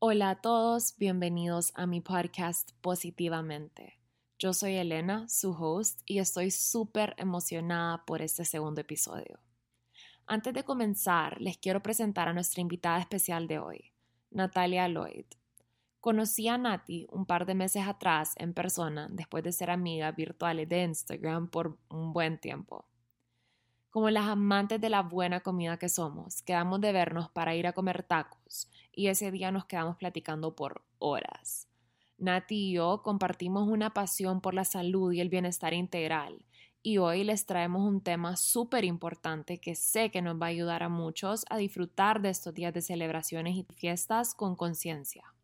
Hola a todos, bienvenidos a mi podcast Positivamente. Yo soy Elena, su host, y estoy súper emocionada por este segundo episodio. Antes de comenzar, les quiero presentar a nuestra invitada especial de hoy, Natalia Lloyd. Conocí a Nati un par de meses atrás en persona después de ser amiga virtuales de Instagram por un buen tiempo. Como las amantes de la buena comida que somos, quedamos de vernos para ir a comer tacos y ese día nos quedamos platicando por horas. Nati y yo compartimos una pasión por la salud y el bienestar integral y hoy les traemos un tema súper importante que sé que nos va a ayudar a muchos a disfrutar de estos días de celebraciones y fiestas con conciencia.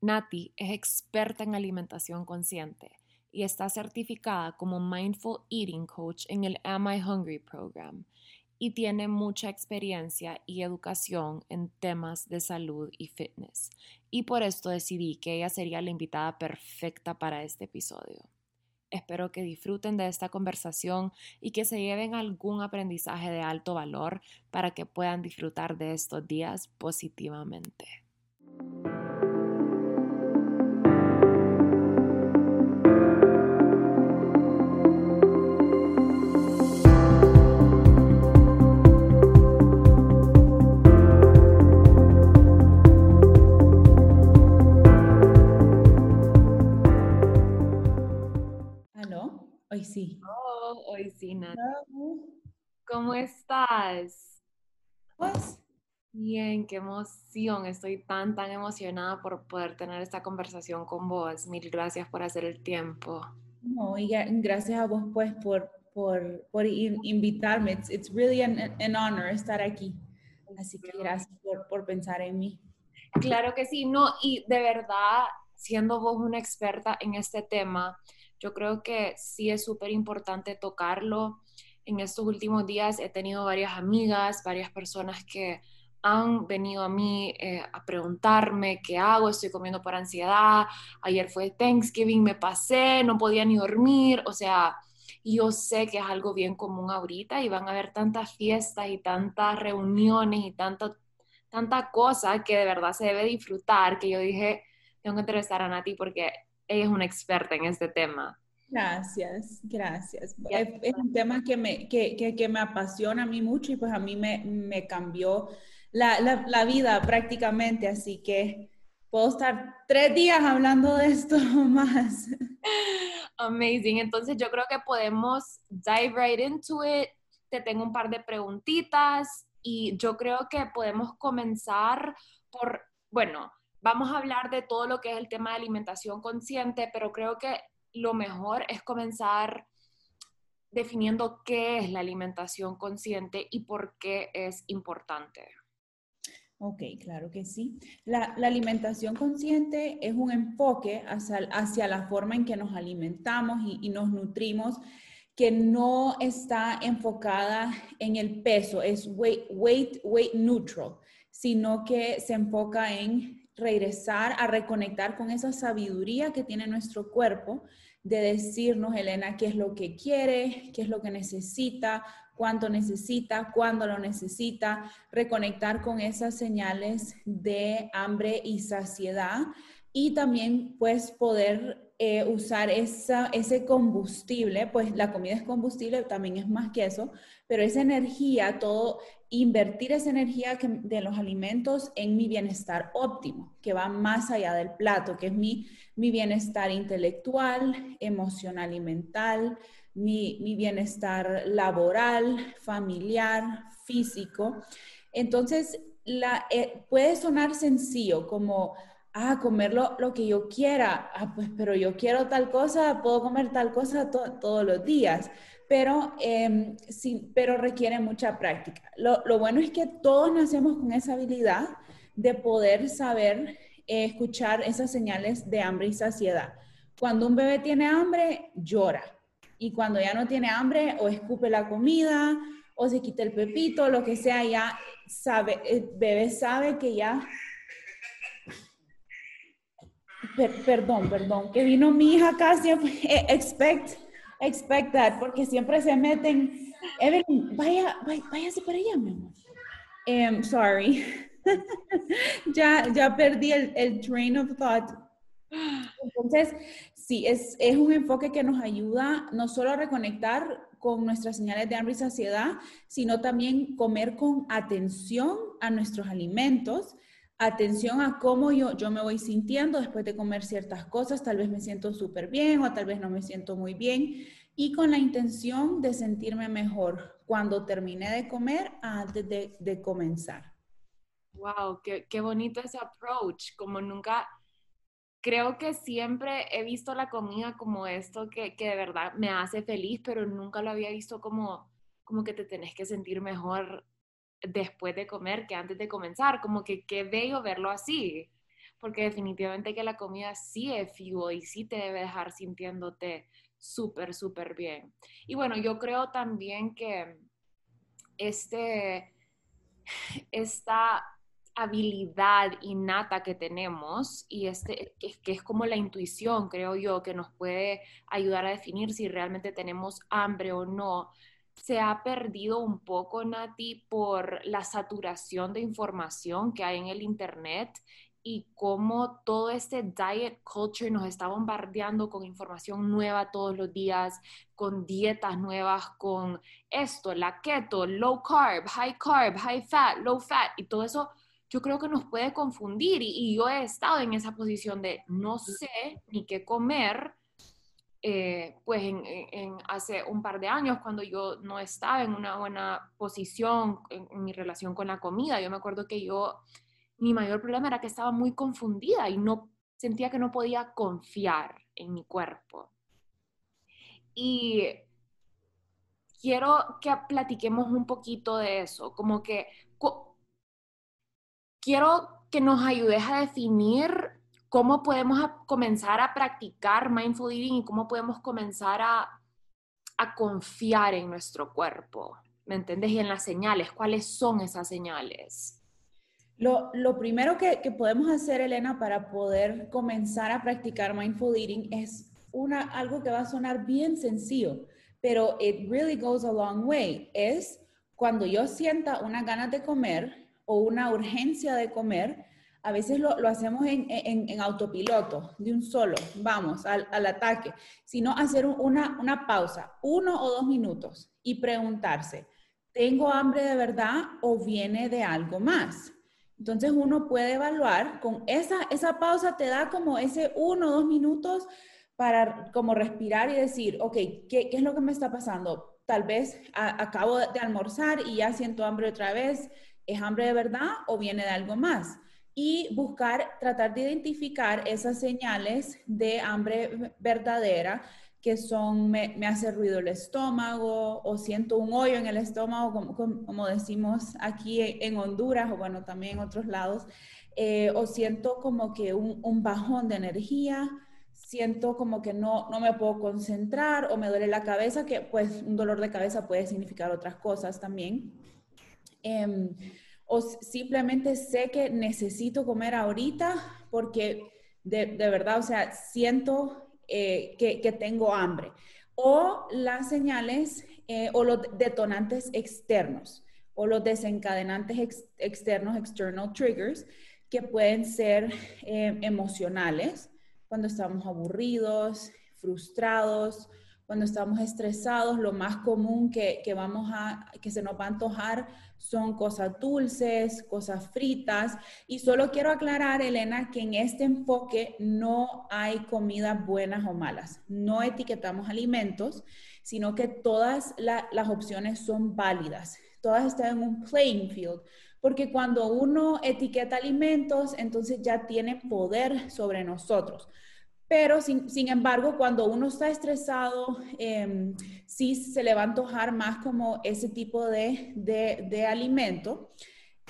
Nati es experta en alimentación consciente y está certificada como Mindful Eating Coach en el Am I Hungry Program y tiene mucha experiencia y educación en temas de salud y fitness. Y por esto decidí que ella sería la invitada perfecta para este episodio. Espero que disfruten de esta conversación y que se lleven algún aprendizaje de alto valor para que puedan disfrutar de estos días positivamente. Sí. Oh, hoy sí, Nat. ¿Cómo estás? Pues bien, qué emoción. Estoy tan, tan emocionada por poder tener esta conversación con vos. Mil gracias por hacer el tiempo. No, y gracias a vos pues por, por, por invitarme. It's, it's really an, an, honor estar aquí. Así que gracias por, por pensar en mí. Claro que sí, no, y de verdad, siendo vos una experta en este tema, yo creo que sí es súper importante tocarlo. En estos últimos días he tenido varias amigas, varias personas que han venido a mí eh, a preguntarme qué hago, estoy comiendo por ansiedad, ayer fue Thanksgiving, me pasé, no podía ni dormir, o sea, yo sé que es algo bien común ahorita y van a haber tantas fiestas y tantas reuniones y tanta, tanta cosa que de verdad se debe disfrutar, que yo dije, tengo que entrevistar a Nati porque ella es una experta en este tema. Gracias, gracias. Es, un tema que me, que, que, me apasiona a mí mucho y pues a mí me, me cambió la, la, vida prácticamente, así que puedo estar tres días hablando de esto más. Amazing. Entonces yo creo que podemos dive right into it. Te tengo un par de preguntitas y yo creo que podemos comenzar por, bueno, Vamos a hablar de todo lo que es el tema de alimentación consciente, pero creo que lo mejor es comenzar definiendo qué es la alimentación consciente y por qué es importante. Ok, claro que sí. La, alimentación consciente es un enfoque hacia, la forma en que nos alimentamos y, y, nos nutrimos que no está enfocada en el peso, es weight, weight, weight neutral, sino que se enfoca en regresar a reconectar con esa sabiduría que tiene nuestro cuerpo de decirnos, Elena, qué es lo que quiere, qué es lo que necesita, cuánto necesita, cuándo lo necesita, reconectar con esas señales de hambre y saciedad y también pues poder eh, usar esa, ese combustible, pues la comida es combustible, también es más que eso, pero esa energía, todo, invertir esa energía de los alimentos en mi bienestar óptimo, que va más allá del plato, que es mi, mi bienestar intelectual, emocional y mental, mi, mi bienestar laboral, familiar, físico. Entonces, eh, puede sonar sencillo como ah, comer lo, que yo quiera, ah, pues, pero yo quiero tal cosa, puedo comer tal cosa todos los días, pero, eh, sí, pero requiere mucha práctica. Lo, bueno es que todos nacemos con esa habilidad de poder saber eh, escuchar esas señales de hambre y saciedad. Cuando un bebé tiene hambre, llora. Y cuando ya no tiene hambre, o escupe la comida, o se quita el pepito, lo que sea, ya sabe, el bebé sabe que ya perdón, perdón, que vino mi hija siempre, eh, expect, expect that, porque siempre se meten, Evelyn, vaya, vaya váyase para allá, mi amor. Um, sorry. ya, ya perdí el, el, train of thought. Entonces, sí, es, es un enfoque que nos ayuda no solo a reconectar con nuestras señales de hambre y saciedad, sino también comer con atención a nuestros alimentos, atención a cómo yo, yo me voy sintiendo después de comer ciertas cosas, tal vez me siento súper bien o tal vez no me siento muy bien, y con la intención de sentirme mejor cuando termine de comer antes de, de comenzar. Wow, qué, qué bonito ese approach, como nunca, creo que siempre he visto la comida como esto que, que, de verdad me hace feliz, pero nunca lo había visto como, como que te tenés que sentir mejor después de comer que antes de comenzar, como que qué bello verlo así, porque definitivamente que la comida sí es fijo y sí te debe dejar sintiéndote súper, súper bien. Y bueno, yo creo también que este, esta habilidad innata que tenemos y este, que, es como la intuición, creo yo, que nos puede ayudar a definir si realmente tenemos hambre o no, se ha perdido un poco, Nati, por la saturación de información que hay en el Internet y cómo todo este diet culture nos está bombardeando con información nueva todos los días, con dietas nuevas, con esto, la keto, low carb, high carb, high fat, low fat, y todo eso yo creo que nos puede confundir. Y, yo he estado en esa posición de no sé ni qué comer, eh, pues en, hace un par de años cuando yo no estaba en una buena posición en, mi relación con la comida, yo me acuerdo que yo, mi mayor problema era que estaba muy confundida y no sentía que no podía confiar en mi cuerpo. Y quiero que platiquemos un poquito de eso, como que quiero que nos ayudes a definir cómo podemos comenzar a practicar mindful eating y cómo podemos comenzar a, a confiar en nuestro cuerpo, ¿me entiendes? Y en las señales, ¿cuáles son esas señales? Lo, lo primero que, que, podemos hacer, Elena, para poder comenzar a practicar mindful eating es una, algo que va a sonar bien sencillo, pero it really goes a long way. Es cuando yo sienta una ganas de comer, o una urgencia de comer, a veces lo, hacemos en, autopiloto, de un solo, vamos, al, ataque, sino hacer una, pausa, uno o dos minutos, y preguntarse, ¿tengo hambre de verdad o viene de algo más? Entonces uno puede evaluar, con esa pausa te da como ese uno o dos minutos para como respirar y decir, ok, ¿qué, es lo que me está pasando? Tal vez acabo de almorzar y ya siento hambre otra vez, ¿Es hambre de verdad o viene de algo más? Y buscar, tratar de identificar esas señales de hambre verdadera que son, me, hace ruido el estómago o siento un hoyo en el estómago, como, como, decimos aquí en Honduras o bueno, también en otros lados, eh, o siento como que un, un, bajón de energía, siento como que no, no me puedo concentrar o me duele la cabeza, que pues un dolor de cabeza puede significar otras cosas también. Em, o simplemente sé que necesito comer ahorita porque de, verdad, o sea, siento eh, que, tengo hambre. O las señales eh, o los detonantes externos o los desencadenantes externos, external triggers, que pueden ser eh, emocionales, cuando estamos aburridos, frustrados, cuando estamos estresados, lo más común que, vamos a, que se nos va a antojar son cosas dulces, cosas fritas. Y solo quiero aclarar, Elena, que en este enfoque no hay comidas buenas o malas. No etiquetamos alimentos, sino que todas las opciones son válidas. Todas están en un playing field. Porque cuando uno etiqueta alimentos, entonces ya tiene poder sobre nosotros. Pero sin, embargo, cuando uno está estresado, eh, sí se le va a antojar más como ese tipo de, de, alimento.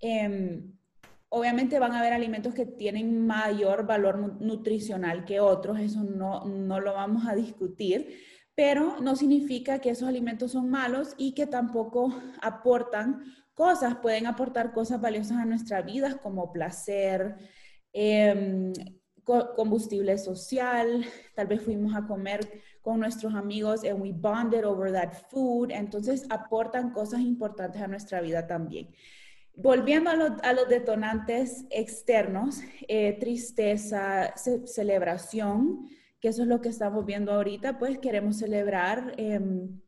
Eh, obviamente van a haber alimentos que tienen mayor valor nutricional que otros, eso no, no lo vamos a discutir, pero no significa que esos alimentos son malos y que tampoco aportan cosas, pueden aportar cosas valiosas a nuestra vida como placer. Eh, combustible social, tal vez fuimos a comer con nuestros amigos and we bonded over that food, entonces aportan cosas importantes a nuestra vida también. volviendo a, los detonantes externos, eh, tristeza, celebración, que eso es lo que estamos viendo ahorita, pues queremos celebrar. Em,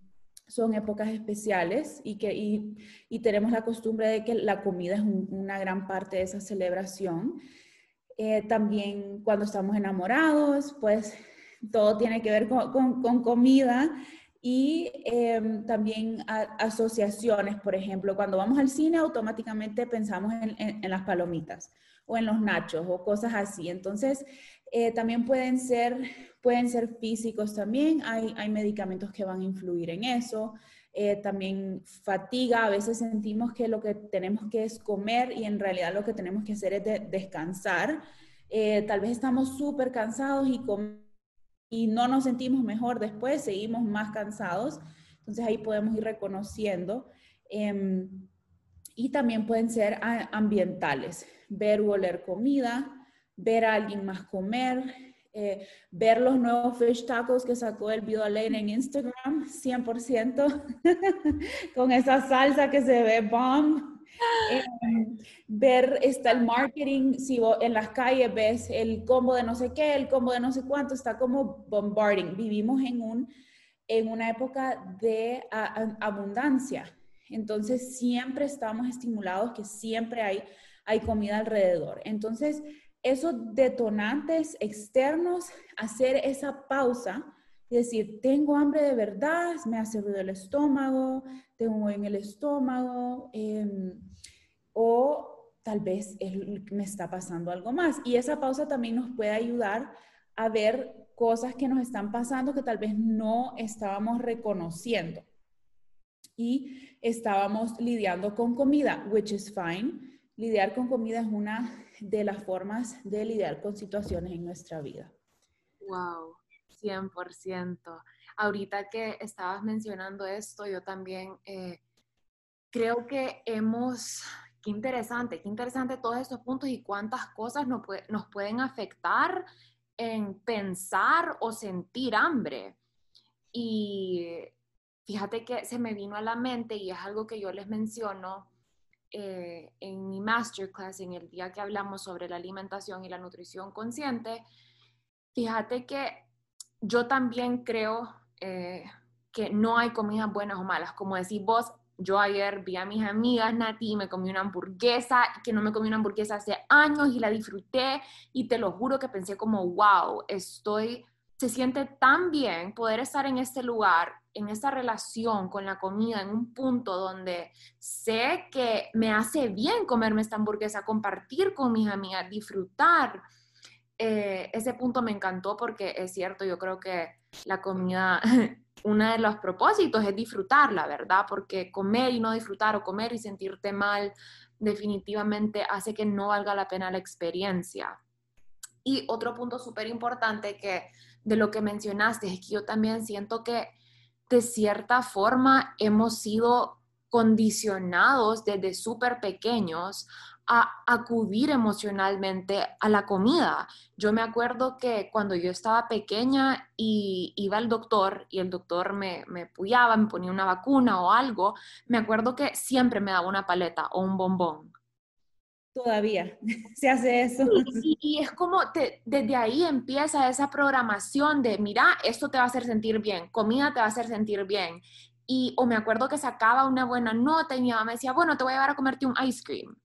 son épocas especiales y, que, y, tenemos la costumbre de que la comida es una gran parte de esa celebración. Eh, también cuando estamos enamorados, pues todo tiene que ver con, con, comida y em, también asociaciones, por ejemplo, cuando vamos al cine automáticamente pensamos en, en, las palomitas o en los nachos o cosas así. Entonces, eh, también pueden ser, pueden ser físicos también, hay, hay medicamentos que van a influir en eso. Eh, también fatiga, a veces sentimos que lo que tenemos que es comer y en realidad lo que tenemos que hacer es descansar. Eh, tal vez estamos súper cansados y, y no nos sentimos mejor después, seguimos más cansados. Entonces ahí podemos ir reconociendo. Em, y también pueden ser ambientales, ver o oler comida, ver a alguien más comer, eh, ver los nuevos fish tacos que sacó el Lane en Instagram, 100%, con esa salsa que se ve bomb. Eh, ver está el marketing, si en las calles ves el combo de no sé qué, el combo de no sé cuánto, está como bombarding. Vivimos en, un, en una época de abundancia, entonces siempre estamos estimulados que siempre hay, hay comida alrededor. Entonces, esos detonantes externos, hacer esa pausa y decir, tengo hambre de verdad, me hace ruido el estómago, tengo en el estómago, em, o tal vez me está pasando algo más. Y esa pausa también nos puede ayudar a ver cosas que nos están pasando que tal vez no estábamos reconociendo. Y estábamos lidiando con comida, which is fine lidiar con comida es una de las formas de lidiar con situaciones en nuestra vida. Wow, 100%. Ahorita que estabas mencionando esto, yo también eh, creo que hemos, qué interesante, qué interesante todos estos puntos y cuántas cosas nos, nos pueden afectar en pensar o sentir hambre. Y fíjate que se me vino a la mente y es algo que yo les menciono eh, en mi masterclass, en el día que hablamos sobre la alimentación y la nutrición consciente, fíjate que yo también creo eh, que no hay comidas buenas o malas. Como decís vos, yo ayer vi a mis amigas, Nati, me comí una hamburguesa, que no me comí una hamburguesa hace años y la disfruté y te lo juro que pensé como, wow, estoy, se siente tan bien poder estar en este lugar en esa relación con la comida, en un punto donde sé que me hace bien comerme esta hamburguesa, compartir con mis amigas, disfrutar. Eh, ese punto me encantó porque es cierto, yo creo que la comida, uno de los propósitos es disfrutarla, ¿verdad? Porque comer y no disfrutar o comer y sentirte mal definitivamente hace que no valga la pena la experiencia. Y otro punto súper importante que de lo que mencionaste es que yo también siento que de cierta forma hemos sido condicionados desde súper pequeños a acudir emocionalmente a la comida. Yo me acuerdo que cuando yo estaba pequeña y iba al doctor y el doctor me, me puyaba, me ponía una vacuna o algo, me acuerdo que siempre me daba una paleta o un bombón todavía se hace eso. Y, es como desde ahí empieza esa programación de, mira, esto te va a hacer sentir bien, comida te va a hacer sentir bien. Y o me acuerdo que sacaba una buena nota y mi mamá me decía, bueno, te voy a llevar a comerte un ice cream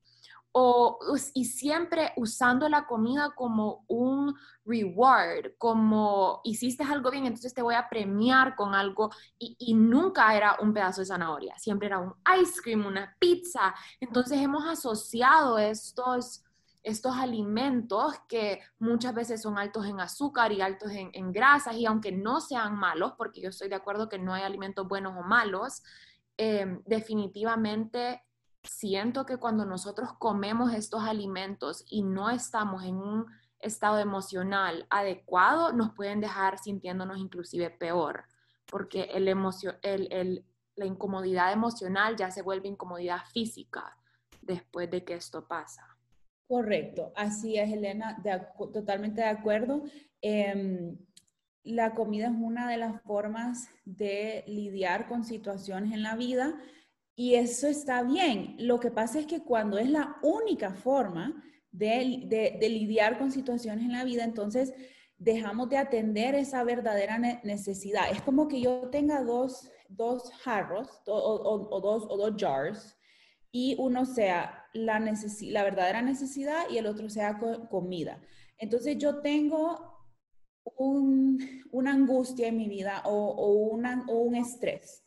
o, y siempre usando la comida como un reward, como hiciste algo bien, entonces te voy a premiar con algo y, y, nunca era un pedazo de zanahoria, siempre era un ice cream, una pizza. Entonces hemos asociado estos, estos alimentos que muchas veces son altos en azúcar y altos en, en grasas y aunque no sean malos, porque yo estoy de acuerdo que no hay alimentos buenos o malos, eh, definitivamente siento que cuando nosotros comemos estos alimentos y no estamos en un estado emocional adecuado, nos pueden dejar sintiéndonos inclusive peor, porque la incomodidad emocional ya se vuelve incomodidad física después de que esto pasa. Correcto, así es, Elena, totalmente de acuerdo. Em, la comida es una de las formas de lidiar con situaciones en la vida Y eso está bien. Lo que pasa es que cuando es la única forma de, lidiar con situaciones en la vida, entonces dejamos de atender esa verdadera necesidad. Es como que yo tenga dos, jarros o, dos, jars y uno sea la, verdadera necesidad y el otro sea comida. Entonces yo tengo una angustia en mi vida o un estrés.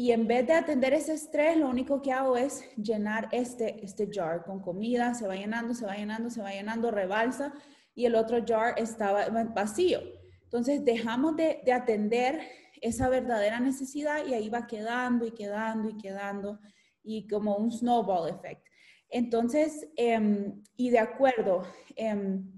Y en vez de atender ese estrés, lo único que hago es llenar este, este jar con comida, se va llenando, se va llenando, se va llenando, rebalsa, y el otro jar estaba vacío. Entonces dejamos de, de atender esa verdadera necesidad y ahí va quedando y quedando y quedando, y como un snowball effect. Entonces, em, y de acuerdo, em,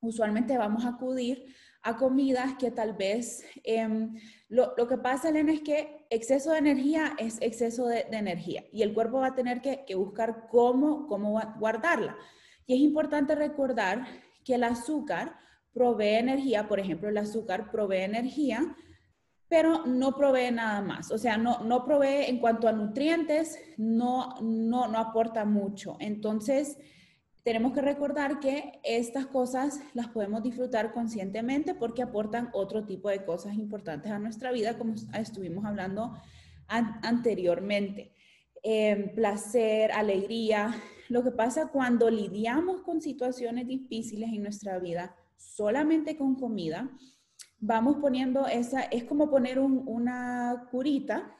usualmente vamos a acudir a comidas que tal vez, em, lo, que pasa, Elena, es que exceso de energía es exceso de, energía y el cuerpo va a tener que, buscar cómo, cómo guardarla. Y es importante recordar que el azúcar provee energía, por ejemplo, el azúcar provee energía, pero no provee nada más. O sea, no, no provee en cuanto a nutrientes, no, no, no aporta mucho. Entonces, tenemos que recordar que estas cosas las podemos disfrutar conscientemente porque aportan otro tipo de cosas importantes a nuestra vida, como estuvimos hablando anteriormente. Em, placer, alegría. Lo que pasa cuando lidiamos con situaciones difíciles en nuestra vida solamente con comida, vamos poniendo esa, es como poner una curita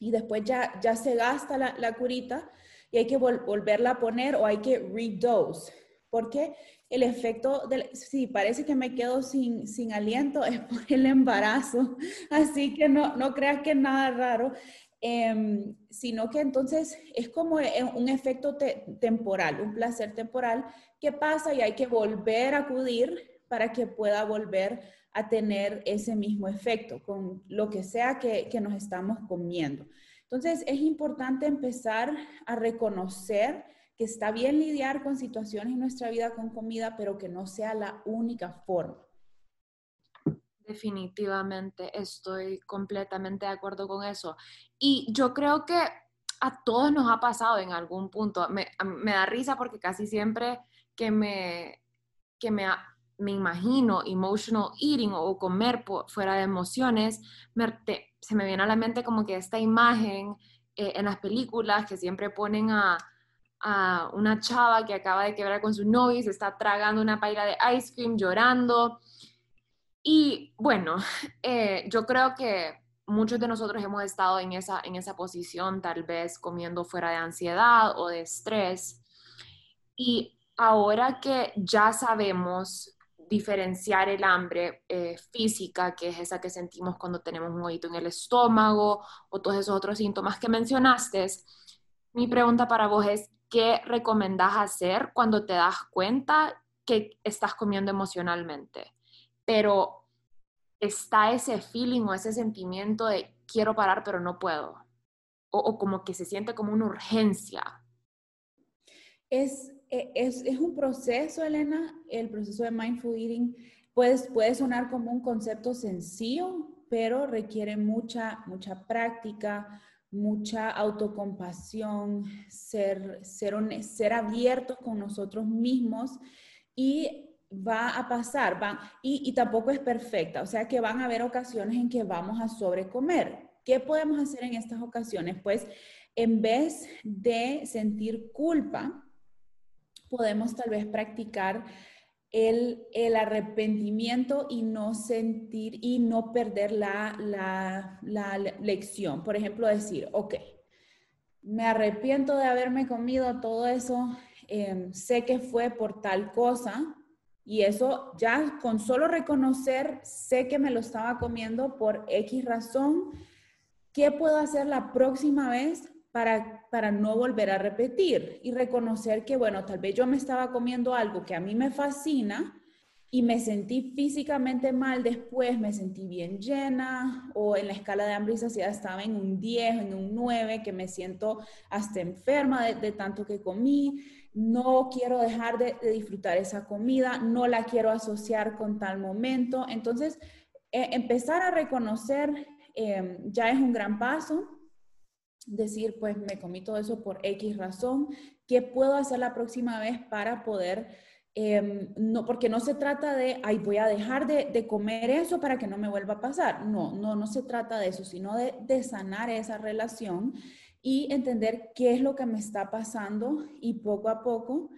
y después ya, ya se gasta la, la curita y hay que volverla a poner o hay que redose, porque el efecto del, sí, parece que me quedo sin, sin aliento, es por el embarazo, así que no, no creas que es nada raro, em, sino que entonces es como e, un efecto temporal, un placer temporal que pasa y hay que volver a acudir para que pueda volver a tener ese mismo efecto con lo que sea que, que nos estamos comiendo. Entonces, es importante empezar a reconocer que está bien lidiar con situaciones en nuestra vida con comida, pero que no sea la única forma. Definitivamente, estoy completamente de acuerdo con eso. Y yo creo que a todos nos ha pasado en algún punto. Me, da risa porque casi siempre que me, que me, me imagino emotional eating o comer fuera de emociones, se me viene a la mente como que esta imagen eh, en las películas que siempre ponen a, una chava que acaba de quebrar con su novio y se está tragando una paila de ice cream, llorando. Y bueno, eh, yo creo que muchos de nosotros hemos estado en esa, en esa posición, tal vez comiendo fuera de ansiedad o de estrés. Y ahora que ya sabemos diferenciar el hambre eh, física, que es esa que sentimos cuando tenemos un hoyito en el estómago o todos esos otros síntomas que mencionaste, mi pregunta para vos es, ¿qué recomendás hacer cuando te das cuenta que estás comiendo emocionalmente? Pero está ese feeling o ese sentimiento de quiero parar pero no puedo. O, o como que se siente como una urgencia. Es e, es, un proceso, Elena, el proceso de mindful eating. Pues, puede sonar como un concepto sencillo, pero requiere mucha, mucha práctica, mucha autocompasión, ser, ser, ser abiertos con nosotros mismos y va a pasar, van, y, y, tampoco es perfecta, o sea que van a haber ocasiones en que vamos a sobrecomer. ¿Qué podemos hacer en estas ocasiones? Pues en vez de sentir culpa, podemos tal vez practicar el, el, arrepentimiento y no sentir y no perder la, la, la, lección. Por ejemplo, decir, ok, me arrepiento de haberme comido todo eso, em, sé que fue por tal cosa y eso ya con solo reconocer, sé que me lo estaba comiendo por X razón, ¿qué puedo hacer la próxima vez para, para no volver a repetir y reconocer que, bueno, tal vez yo me estaba comiendo algo que a mí me fascina y me sentí físicamente mal después, me sentí bien llena o en la escala de hambre y saciedad estaba en un 10, en un 9, que me siento hasta enferma de, tanto que comí, no quiero dejar de, disfrutar esa comida, no la quiero asociar con tal momento. Entonces, e, empezar a reconocer em, ya es un gran paso decir, pues me comí todo eso por X razón, ¿qué puedo hacer la próxima vez para poder Em, no, porque no se trata de, ay, voy a dejar de, comer eso para que no me vuelva a pasar. No, no, no se trata de eso, sino de, sanar esa relación y entender qué es lo que me está pasando y poco a poco,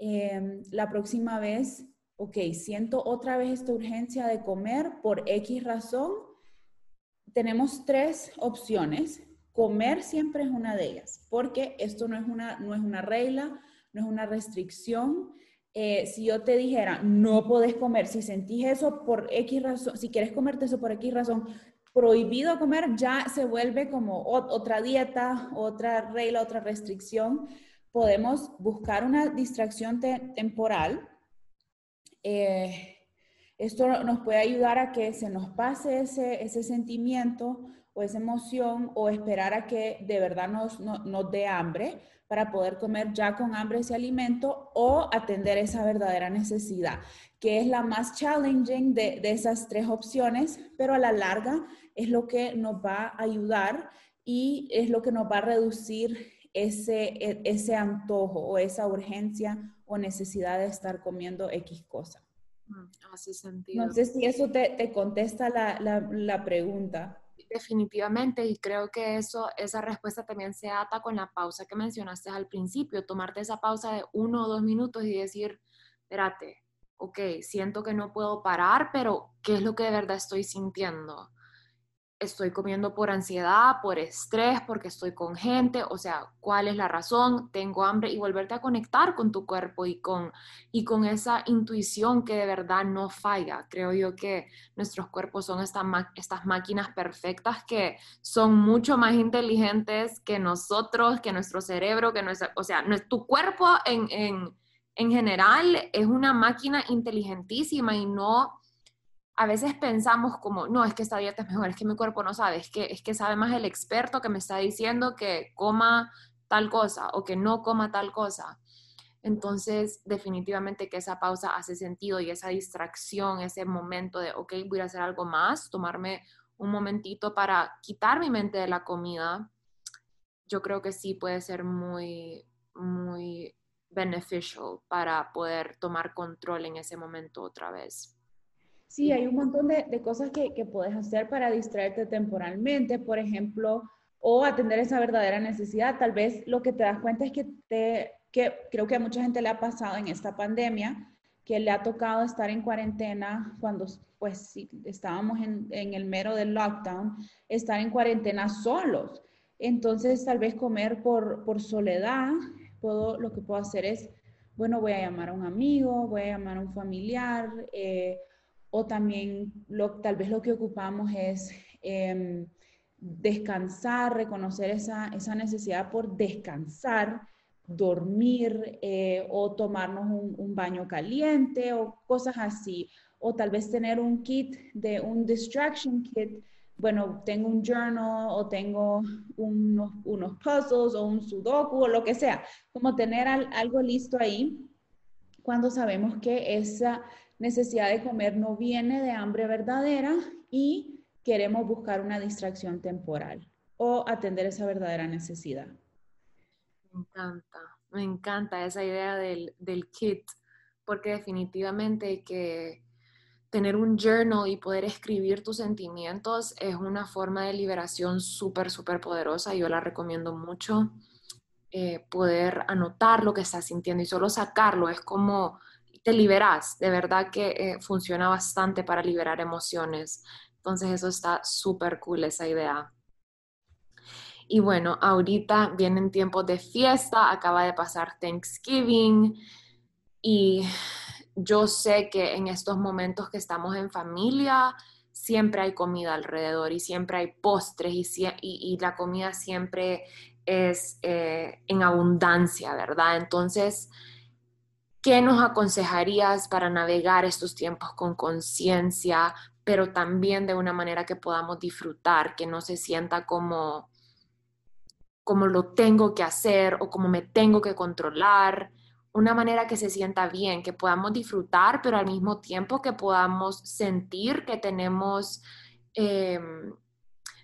em, la próxima vez, ok, siento otra vez esta urgencia de comer por X razón. Tenemos tres opciones. Comer siempre es una de ellas, porque esto no es una, no es una regla, no es una restricción eh, si yo te dijera, no podés comer, si sentís eso por X razón, si quieres comerte eso por X razón, prohibido comer, ya se vuelve como otra dieta, otra regla, otra restricción. Podemos buscar una distracción temporal. Eh, esto nos puede ayudar a que se nos pase ese, ese sentimiento o esa emoción o esperar a que de verdad nos, nos dé hambre para poder comer ya con hambre ese alimento o atender esa verdadera necesidad, que es la más challenging de, esas tres opciones, pero a la larga es lo que nos va a ayudar y es lo que nos va a reducir ese, e, ese antojo o esa urgencia o necesidad de estar comiendo X cosa. Mm, hace sentido. No sé si eso te, contesta la, la pregunta. Definitivamente, y creo que eso, esa respuesta también se ata con la pausa que mencionaste al principio, tomarte esa pausa de uno o dos minutos y decir, espérate, ok, siento que no puedo parar, pero ¿qué es lo que de verdad estoy sintiendo? Estoy comiendo por ansiedad, por estrés, porque estoy con gente, o sea, ¿cuál es la razón? Tengo hambre y volverte a conectar con tu cuerpo y con, y con esa intuición que de verdad no falla. Creo yo que nuestros cuerpos son estas, máquinas perfectas que son mucho más inteligentes que nosotros, que nuestro cerebro, que nuestra, o sea, tu cuerpo en, en, en general es una máquina inteligentísima y no a veces pensamos como, no, es que esta dieta es mejor, es que mi cuerpo no sabe, es que, es que sabe más el experto que me está diciendo que coma tal cosa o que no coma tal cosa. Entonces, definitivamente que esa pausa hace sentido y esa distracción, ese momento de, ok, voy a hacer algo más, tomarme un momentito para quitar mi mente de la comida, yo creo que sí puede ser muy, muy beneficial para poder tomar control en ese momento otra vez. Sí, hay un montón de, cosas que, que, puedes hacer para distraerte temporalmente, por ejemplo, o atender esa verdadera necesidad. Tal vez lo que te das cuenta es que, te, que creo que a mucha gente le ha pasado en esta pandemia, que le ha tocado estar en cuarentena cuando pues sí, estábamos en, en el mero del lockdown, estar en cuarentena solos. Entonces, tal vez comer por, por soledad, puedo, lo que puedo hacer es, bueno, voy a llamar a un amigo, voy a llamar a un familiar, eh, o también lo, tal vez lo que ocupamos es em, descansar, reconocer esa, necesidad por descansar, dormir eh, o tomarnos un, baño caliente o cosas así. O tal vez tener un kit de un distraction kit. Bueno, tengo un journal o tengo unos, unos puzzles o un sudoku o lo que sea. Como tener algo listo ahí cuando sabemos que esa necesidad de comer no viene de hambre verdadera y queremos buscar una distracción temporal o atender esa verdadera necesidad. Me encanta, me encanta esa idea del, del kit, porque definitivamente que tener un journal y poder escribir tus sentimientos es una forma de liberación súper, súper poderosa. Yo la recomiendo mucho. Eh, poder anotar lo que estás sintiendo y solo sacarlo es como te liberas, de verdad que eh, funciona bastante para liberar emociones. Entonces eso está súper cool, esa idea. Y bueno, ahorita vienen tiempos de fiesta, acaba de pasar Thanksgiving y yo sé que en estos momentos que estamos en familia, siempre hay comida alrededor y siempre hay postres y, y, la comida siempre es eh, en abundancia, ¿verdad? Entonces, ¿Qué nos aconsejarías para navegar estos tiempos con conciencia, pero también de una manera que podamos disfrutar, que no se sienta como, como lo tengo que hacer o como me tengo que controlar? Una manera que se sienta bien, que podamos disfrutar, pero al mismo tiempo que podamos sentir que tenemos... Em,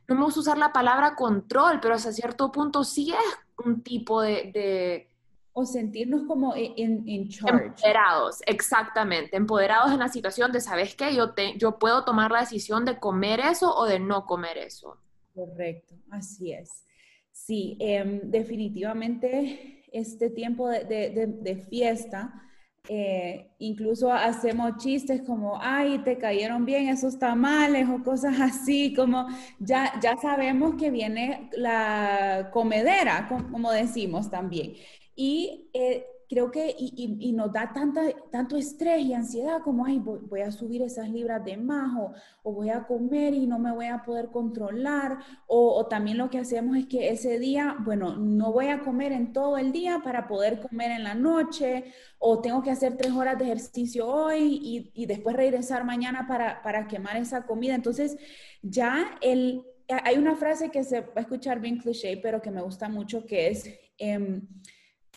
no me gusta usar la palabra control, pero hasta cierto punto sí es un tipo de... o sentirnos como e, en, en, charge. Empoderados, exactamente, empoderados en la situación de, ¿sabes qué? Yo, te, yo puedo tomar la decisión de comer eso o de no comer eso. Correcto, así es. Sí, em, definitivamente este tiempo de, de, de fiesta eh, incluso hacemos chistes como, ay, te cayeron bien esos tamales o cosas así, como ya, ya sabemos que viene la comedera, como decimos también. Y eh, creo que y, nos da tanta, tanto estrés y ansiedad como, ay, voy, a subir esas libras de más o, voy a comer y no me voy a poder controlar. O, también lo que hacemos es que ese día, bueno, no voy a comer en todo el día para poder comer en la noche o tengo que hacer tres horas de ejercicio hoy y, después regresar mañana para, para quemar esa comida. Entonces, ya el... Hay una frase que se va a escuchar bien cliché, pero que me gusta mucho, que es... Eh,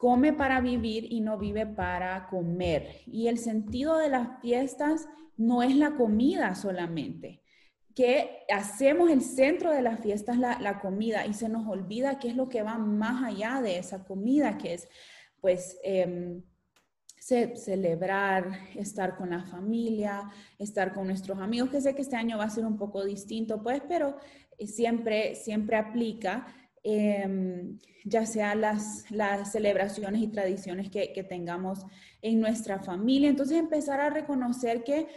come para vivir y no vive para comer. Y el sentido de las fiestas no es la comida solamente, que hacemos el centro de las fiestas la, la comida y se nos olvida qué es lo que va más allá de esa comida, que es pues... Em, celebrar, estar con la familia, estar con nuestros amigos, que sé que este año va a ser un poco distinto, pues, pero eh, siempre, siempre aplica. Em, ya sea las, las celebraciones y tradiciones que, que, tengamos en nuestra familia. Entonces empezar a reconocer que,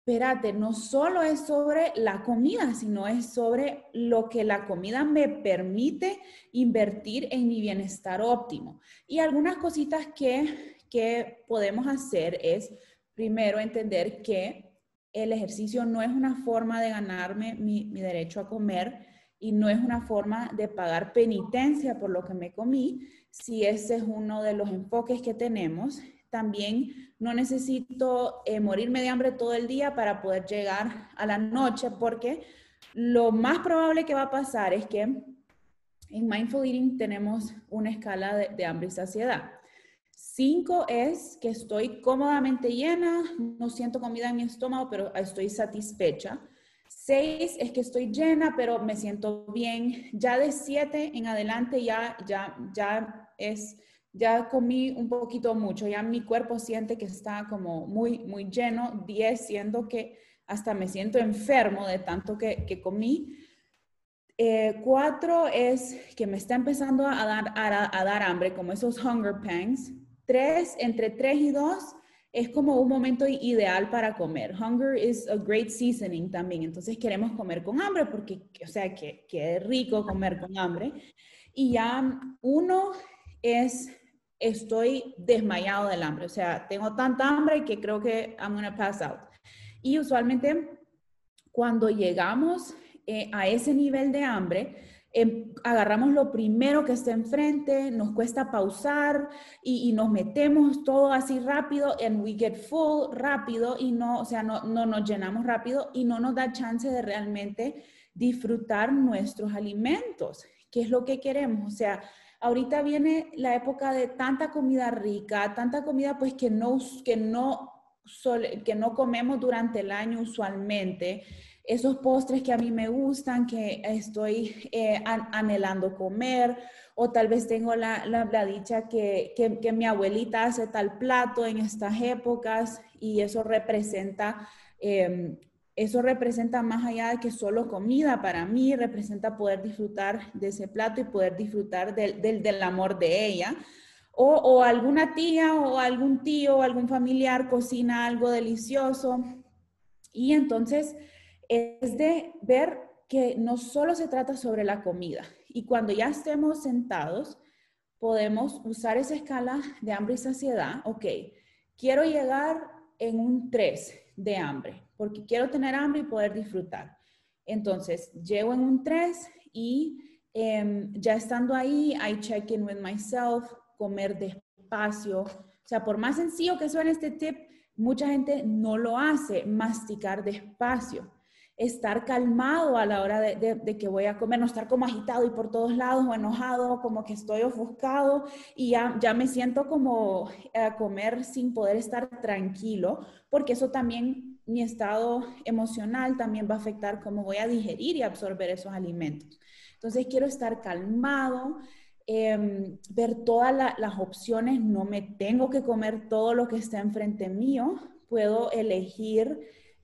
espérate, no solo es sobre la comida, sino es sobre lo que la comida me permite invertir en mi bienestar óptimo. Y algunas cositas que, que podemos hacer es, primero, entender que el ejercicio no es una forma de ganarme mi, mi derecho a comer, y no es una forma de pagar penitencia por lo que me comí, si ese es uno de los enfoques que tenemos. También no necesito eh, morirme de hambre todo el día para poder llegar a la noche, porque lo más probable que va a pasar es que en Mindful Eating tenemos una escala de, de hambre y saciedad. Cinco es que estoy cómodamente llena, no siento comida en mi estómago, pero estoy satisfecha. Seis es que estoy llena, pero me siento bien. Ya de siete en adelante ya, ya, ya es, ya comí un poquito mucho. Ya mi cuerpo siente que está como muy, muy lleno. Diez, siendo que hasta me siento enfermo de tanto que, que comí. Eh, cuatro es que me está empezando a dar, a, a dar hambre, como esos hunger pangs. Tres, entre tres y dos, es como un momento ideal para comer. Hunger is a great seasoning también. Entonces queremos comer con hambre porque, o sea, que, que es rico comer con hambre. Y ya uno es, estoy desmayado del hambre. O sea, tengo tanta hambre que creo que I'm to pass out. Y usualmente cuando llegamos eh, a ese nivel de hambre, Em, agarramos lo primero que está enfrente, nos cuesta pausar y, nos metemos todo así rápido, and we get full rápido y no, o sea, no, no nos llenamos rápido y no nos da chance de realmente disfrutar nuestros alimentos, que es lo que queremos. O sea, ahorita viene la época de tanta comida rica, tanta comida pues que no, que no, que no comemos durante el año usualmente esos postres que a mí me gustan, que estoy eh, anhelando comer, o tal vez tengo la, la, dicha que, que, mi abuelita hace tal plato en estas épocas y eso representa, em, eso representa más allá de que solo comida para mí, representa poder disfrutar de ese plato y poder disfrutar del, del, del amor de ella. O, o, alguna tía o algún tío o algún familiar cocina algo delicioso. Y entonces es de ver que no solo se trata sobre la comida. Y cuando ya estemos sentados, podemos usar esa escala de hambre y saciedad. Ok, quiero llegar en un 3 de hambre, porque quiero tener hambre y poder disfrutar. Entonces, llego en un 3 y em, ya estando ahí, I check in with myself, comer despacio. O sea, por más sencillo que suene este tip, mucha gente no lo hace, masticar despacio estar calmado a la hora de, que voy a comer, no estar como agitado y por todos lados o enojado, como que estoy ofuscado y ya, me siento como a comer sin poder estar tranquilo, porque eso también mi estado emocional también va a afectar cómo voy a digerir y absorber esos alimentos. Entonces quiero estar calmado, em, ver todas las opciones, no me tengo que comer todo lo que está enfrente mío, puedo elegir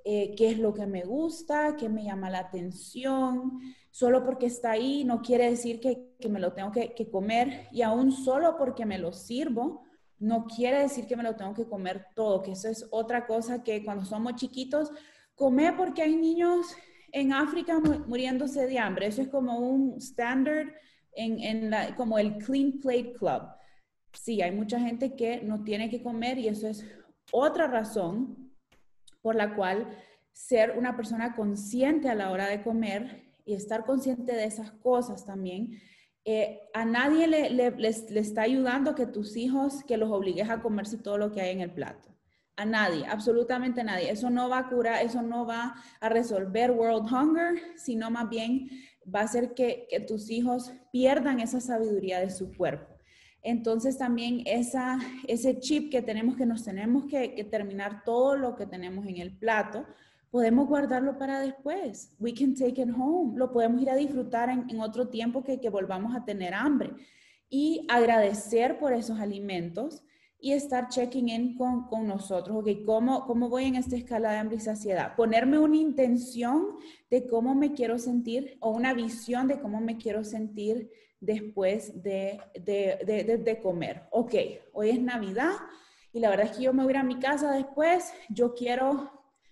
eh, qué es lo que me gusta, qué me llama la atención. Solo porque está ahí no quiere decir que, que me lo tengo que, comer y aún solo porque me lo sirvo, no quiere decir que me lo tengo que comer todo, que eso es otra cosa que cuando somos chiquitos, comer porque hay niños en África muriéndose de hambre. Eso es como un standard en, como el Clean Plate Club. Sí, hay mucha gente que no tiene que comer y eso es otra razón por la cual ser una persona consciente a la hora de comer y estar consciente de esas cosas también, eh, a nadie le, le, está ayudando que tus hijos, que los obligues a comerse todo lo que hay en el plato. A nadie, absolutamente nadie. Eso no va a curar, eso no va a resolver world hunger, sino más bien va a hacer que, que tus hijos pierdan esa sabiduría de su cuerpo. Entonces también esa, ese chip que tenemos que nos tenemos que, terminar todo lo que tenemos en el plato, podemos guardarlo para después. We can take it home. Lo podemos ir a disfrutar en, otro tiempo que, volvamos a tener hambre. Y agradecer por esos alimentos y estar checking in con, con nosotros. Ok, ¿cómo, ¿cómo voy en esta escala de hambre y saciedad? Ponerme una intención de cómo me quiero sentir o una visión de cómo me quiero sentir después de, de, de, comer. Ok, hoy es Navidad y la verdad es que yo me voy a, mi casa después, yo quiero,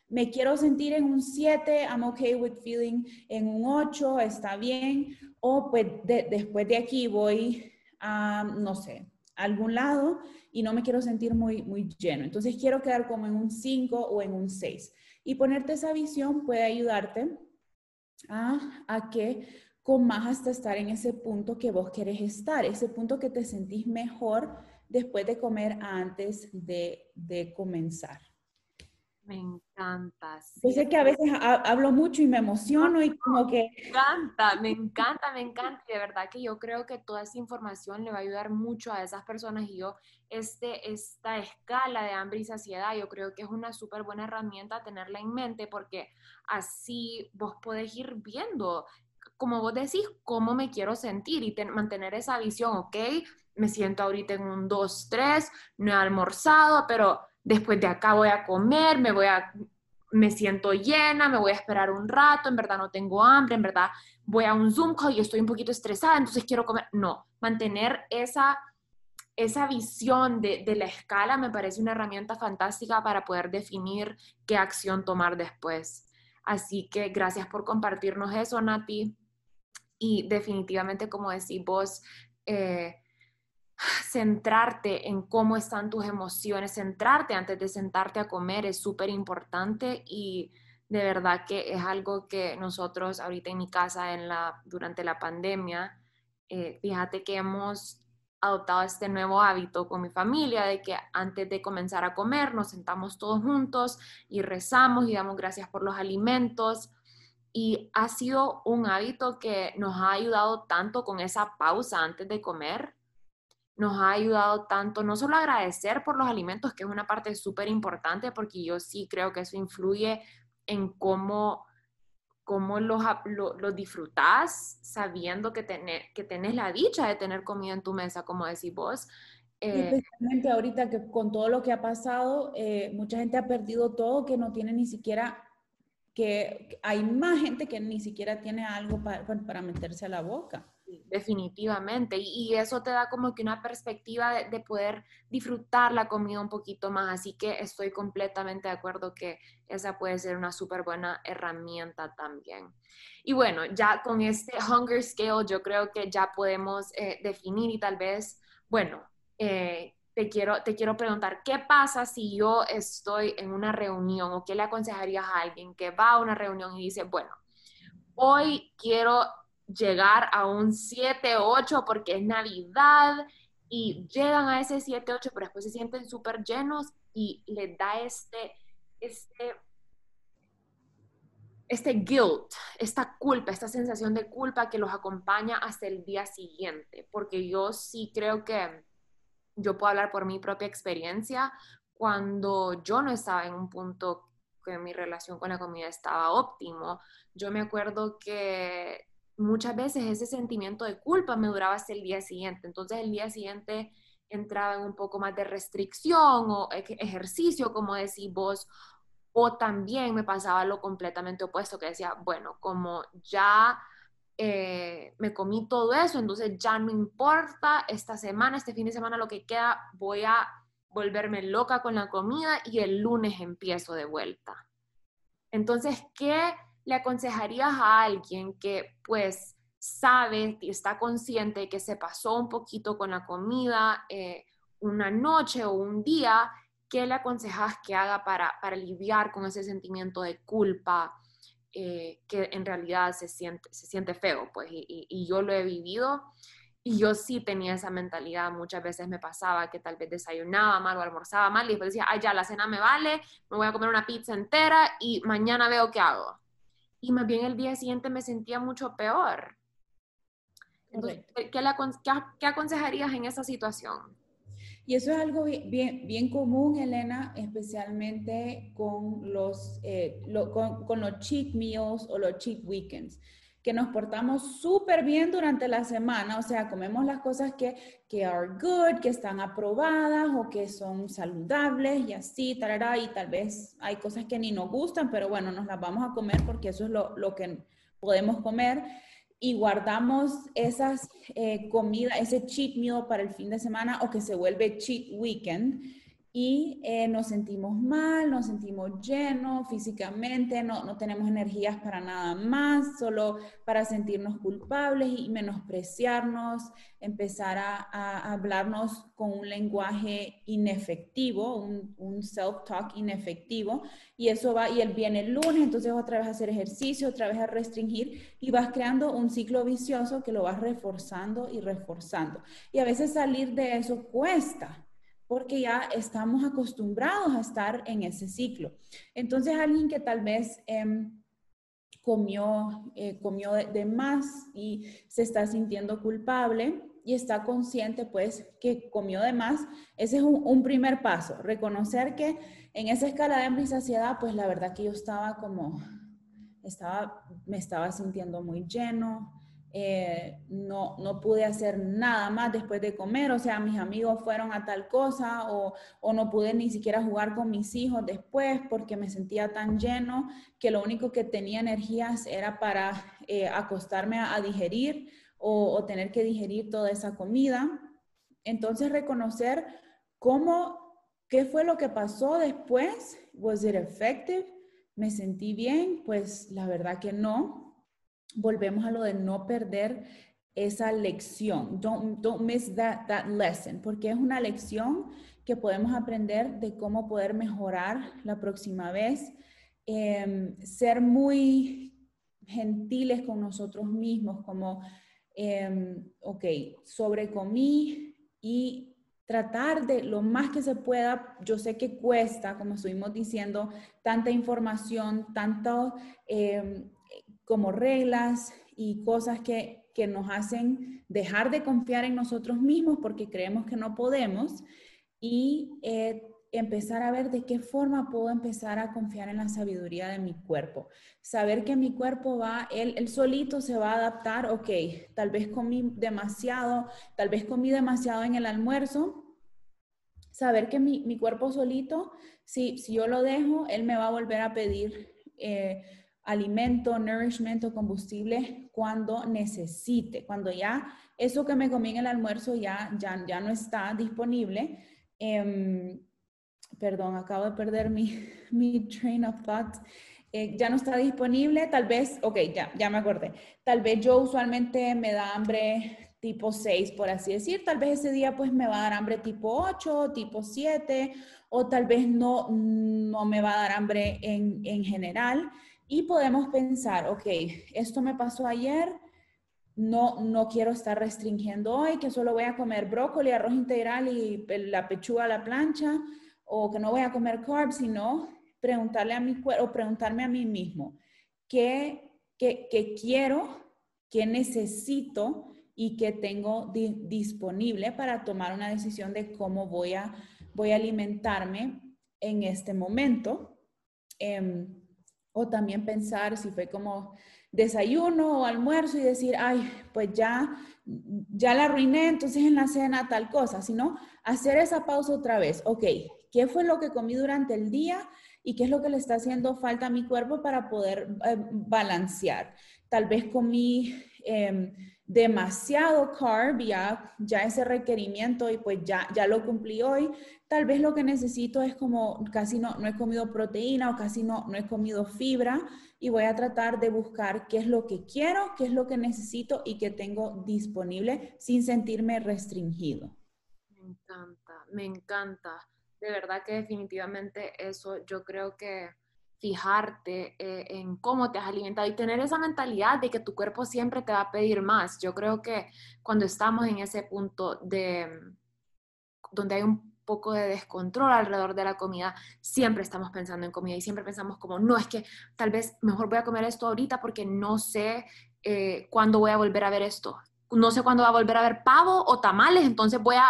me quiero sentir en un 7, I'm okay with feeling en un 8, está bien, o pues después de aquí voy a, no sé, a algún lado y no me quiero sentir muy, muy lleno. Entonces quiero quedar como en un 5 o en un 6. Y ponerte esa visión puede ayudarte a, a que con más hasta estar en ese punto que vos querés estar, ese punto que te sentís mejor después de comer antes de, de comenzar. Me encanta. Yo sé que a veces hablo mucho y me emociono y como que... Me encanta, me encanta, me encanta. de verdad que yo creo que toda esa información le va a ayudar mucho a esas personas y yo, este, esta escala de hambre y saciedad, yo creo que es una súper buena herramienta tenerla en mente porque así vos podés ir viendo como vos decís, cómo me quiero sentir y mantener esa visión, ok, me siento ahorita en un 2, 3, no he almorzado, pero después de acá voy a comer, me voy a, me siento llena, me voy a esperar un rato, en verdad no tengo hambre, en verdad voy a un Zoom call y estoy un poquito estresada, entonces quiero comer. No, mantener esa, esa visión de, de la escala me parece una herramienta fantástica para poder definir qué acción tomar después. Así que gracias por compartirnos eso, Nati. Y definitivamente, como decís vos, eh, centrarte en cómo están tus emociones, centrarte antes de sentarte a comer es súper importante y de verdad que es algo que nosotros ahorita en mi casa en la, durante la pandemia, eh, fíjate que hemos adoptado este nuevo hábito con mi familia de que antes de comenzar a comer nos sentamos todos juntos y rezamos y damos gracias por los alimentos y ha sido un hábito que nos ha ayudado tanto con esa pausa antes de comer. Nos ha ayudado tanto no solo agradecer por los alimentos, que es una parte súper importante, porque yo sí creo que eso influye en cómo, cómo los, lo, disfrutas sabiendo que, tener, que tenés la dicha de tener comida en tu mesa, como decís vos. Eh, especialmente ahorita que con todo lo que ha pasado, eh, mucha gente ha perdido todo, que no tiene ni siquiera que hay más gente que ni siquiera tiene algo para, para meterse a la boca. Definitivamente, y, eso te da como que una perspectiva de, poder disfrutar la comida un poquito más, así que estoy completamente de acuerdo que esa puede ser una súper buena herramienta también. Y bueno, ya con este Hunger Scale yo creo que ya podemos eh, definir y tal vez, bueno, eh, te quiero, te quiero preguntar, ¿qué pasa si yo estoy en una reunión o qué le aconsejarías a alguien que va a una reunión y dice, bueno, hoy quiero llegar a un 7-8 porque es Navidad y llegan a ese 7-8, pero después se sienten súper llenos y les da este, este, este guilt, esta culpa, esta sensación de culpa que los acompaña hasta el día siguiente, porque yo sí creo que yo puedo hablar por mi propia experiencia, cuando yo no estaba en un punto que mi relación con la comida estaba óptimo. Yo me acuerdo que muchas veces ese sentimiento de culpa me duraba hasta el día siguiente. Entonces el día siguiente entraba en un poco más de restricción o ejercicio, como decís vos, o también me pasaba lo completamente opuesto, que decía, bueno, como ya eh, me comí todo eso, entonces ya no importa, esta semana, este fin de semana, lo que queda, voy a volverme loca con la comida y el lunes empiezo de vuelta. Entonces, ¿qué le aconsejarías a alguien que pues sabe y está consciente que se pasó un poquito con la comida eh, una noche o un día? ¿Qué le aconsejas que haga para, para lidiar con ese sentimiento de culpa eh, que en realidad se siente, se siente feo? Pues, y, y yo lo he vivido y yo sí tenía esa mentalidad, muchas veces me pasaba que tal vez desayunaba mal o almorzaba mal y después decía, ay, ya la cena me vale, me voy a comer una pizza entera y mañana veo qué hago. Y más bien el día siguiente me sentía mucho peor. Entonces, ¿qué, qué, aconsejarías en esa situación? Y eso es algo bien, bien, común, Elena, especialmente con los, eh, con, con, los cheat meals o los cheat weekends que nos portamos súper bien durante la semana, o sea, comemos las cosas que, que are good, que están aprobadas o que son saludables y así, tarará, y tal vez hay cosas que ni nos gustan, pero bueno, nos las vamos a comer porque eso es lo, lo que podemos comer y guardamos esas eh, comidas, ese cheat meal para el fin de semana o que se vuelve cheat weekend y eh, nos sentimos mal, nos sentimos llenos físicamente, no, no, tenemos energías para nada más, solo para sentirnos culpables y menospreciarnos, empezar a, hablarnos con un lenguaje inefectivo, un, un self-talk inefectivo, y eso va, y él viene el lunes, entonces otra vez a hacer ejercicio, otra vez a restringir, y vas creando un ciclo vicioso que lo vas reforzando y reforzando. Y a veces salir de eso cuesta porque ya estamos acostumbrados a estar en ese ciclo. Entonces, alguien que tal vez em, comió, eh, comió de, más y se está sintiendo culpable y está consciente, pues, que comió de más, ese es un, un primer paso. Reconocer que en esa escala de hambre y saciedad, pues, la verdad que yo estaba como, estaba, me estaba sintiendo muy lleno, eh, no, no pude hacer nada más después de comer, o sea, mis amigos fueron a tal cosa o, o, no pude ni siquiera jugar con mis hijos después porque me sentía tan lleno que lo único que tenía energías era para eh, acostarme a, digerir o, tener que digerir toda esa comida. Entonces, reconocer cómo, qué fue lo que pasó después, was it effective? ¿Me sentí bien? Pues la verdad que no, volvemos a lo de no perder esa lección. Don't, don't miss that, that lesson, porque es una lección que podemos aprender de cómo poder mejorar la próxima vez. Em, ser muy gentiles con nosotros mismos, como, eh, ok, sobrecomí y tratar de lo más que se pueda, yo sé que cuesta, como estuvimos diciendo, tanta información, tanto em, como reglas y cosas que, nos hacen dejar de confiar en nosotros mismos porque creemos que no podemos y eh, empezar a ver de qué forma puedo empezar a confiar en la sabiduría de mi cuerpo. Saber que mi cuerpo va, él, solito se va a adaptar, ok, tal vez comí demasiado, tal vez comí demasiado en el almuerzo. Saber que mi, cuerpo solito, si, si yo lo dejo, él me va a volver a pedir eh, alimento, nourishment o combustible cuando necesite, cuando ya eso que me comí en el almuerzo ya, ya, ya no está disponible. Em, perdón, acabo de perder mi, mi train of thought. Eh, ya no está disponible, tal vez, ok, ya, ya me acordé. Tal vez yo usualmente me da hambre tipo 6, por así decir. Tal vez ese día pues me va a dar hambre tipo 8, tipo 7, o tal vez no, no me va a dar hambre en, en general. Y podemos pensar, ok, esto me pasó ayer, no, no quiero estar restringiendo hoy, que solo voy a comer brócoli, arroz integral y la pechuga a la plancha, o que no voy a comer carbs, sino preguntarle a mi cuerpo, preguntarme a mí mismo, ¿qué, qué, qué quiero, qué necesito y qué tengo disponible para tomar una decisión de cómo voy a, voy a alimentarme en este momento? Em, o también pensar si fue como desayuno o almuerzo y decir, ay, pues ya, ya la arruiné, entonces en la cena tal cosa, sino hacer esa pausa otra vez. Ok, ¿qué fue lo que comí durante el día y qué es lo que le está haciendo falta a mi cuerpo para poder eh, balancear? Tal vez comí... Em, demasiado carb, ya, ya ese requerimiento y pues ya, ya lo cumplí hoy, tal vez lo que necesito es como casi no, no he comido proteína o casi no, no he comido fibra y voy a tratar de buscar qué es lo que quiero, qué es lo que necesito y qué tengo disponible sin sentirme restringido. Me encanta, me encanta. De verdad que definitivamente eso yo creo que fijarte eh, en cómo te has alimentado y tener esa mentalidad de que tu cuerpo siempre te va a pedir más. Yo creo que cuando estamos en ese punto de donde hay un poco de descontrol alrededor de la comida, siempre estamos pensando en comida y siempre pensamos como, no, es que tal vez mejor voy a comer esto ahorita porque no sé eh, cuándo voy a volver a ver esto. No sé cuándo va a volver a ver pavo o tamales, entonces voy a,